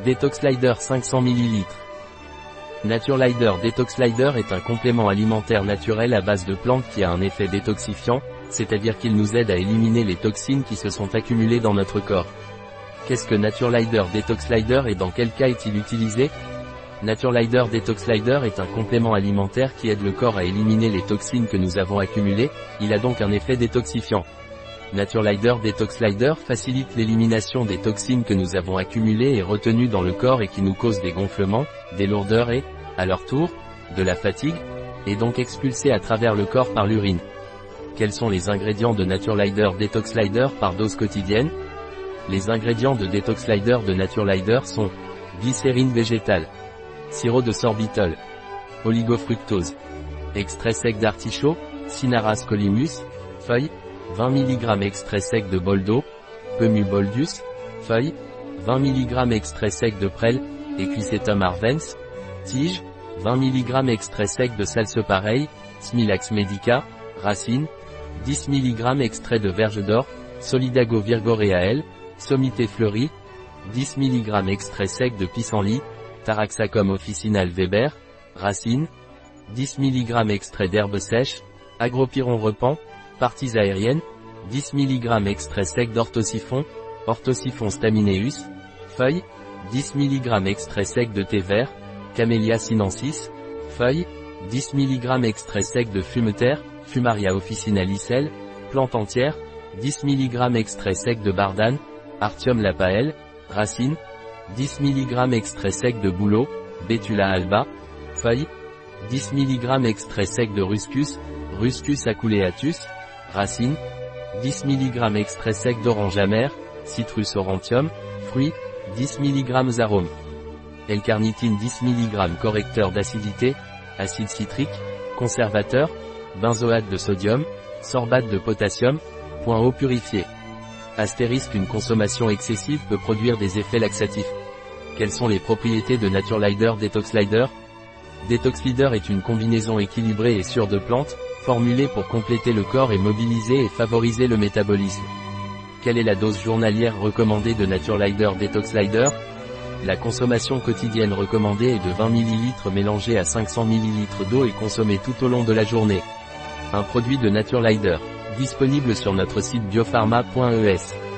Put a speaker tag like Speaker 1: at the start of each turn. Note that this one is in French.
Speaker 1: Detox 500 ml. Naturelider Detox est un complément alimentaire naturel à base de plantes qui a un effet détoxifiant, c'est-à-dire qu'il nous aide à éliminer les toxines qui se sont accumulées dans notre corps. Qu'est-ce que Naturelider Detox et dans quel cas est-il utilisé? Naturelider Detox est un complément alimentaire qui aide le corps à éliminer les toxines que nous avons accumulées, il a donc un effet détoxifiant. Naturelider Detox facilite l'élimination des toxines que nous avons accumulées et retenues dans le corps et qui nous causent des gonflements, des lourdeurs et, à leur tour, de la fatigue, et donc expulsées à travers le corps par l'urine. Quels sont les ingrédients de Naturelider Detox par dose quotidienne? Les ingrédients de Detox de Naturelider sont glycérine végétale, sirop de sorbitol, oligofructose, extrait sec d'artichaut, Cinaras colimus, feuilles, 20 mg extrait sec de boldo, Pemu boldus, feuilles, 20 mg extrait sec de prêle, Equisetum arvens, tige, 20 mg extrait sec de salsepareil, Smilax medica, racine, 10 mg extrait de verge d'or, Solidago virgoreae, sommité fleurie, 10 mg extrait sec de pissenlit, Taraxacum officinal Weber, racine, 10 mg extrait d'herbe sèche, Agropyron repent, Parties aériennes, 10 mg extrait sec d'orthosiphon, orthosiphon stamineus, feuilles, 10 mg extrait sec de thé vert, Camellia sinensis, feuilles, 10 mg extrait sec de fumeterre, Fumaria officinalicelle, plante entière, 10 mg extrait sec de bardane, Artium lapael, racine, 10 mg extrait sec de bouleau, Betula alba, feuilles, 10 mg extrait sec de ruscus, Ruscus aculeatus, Racines. 10 mg extrait sec d'orange amère, Citrus aurantium, fruits, 10 mg arôme. L-carnitine 10 mg correcteur d'acidité, acide citrique, conservateur, benzoate de sodium, sorbate de potassium, point eau purifié. Astérisque une consommation excessive peut produire des effets laxatifs. Quelles sont les propriétés de Naturelider Detox Lider? Detox Leader est une combinaison équilibrée et sûre de plantes, formulée pour compléter le corps et mobiliser et favoriser le métabolisme. Quelle est la dose journalière recommandée de Naturelider Detox Lider? La consommation quotidienne recommandée est de 20 ml mélangés à 500 ml d'eau et consommée tout au long de la journée. Un produit de Naturelider, disponible sur notre site biopharma.es.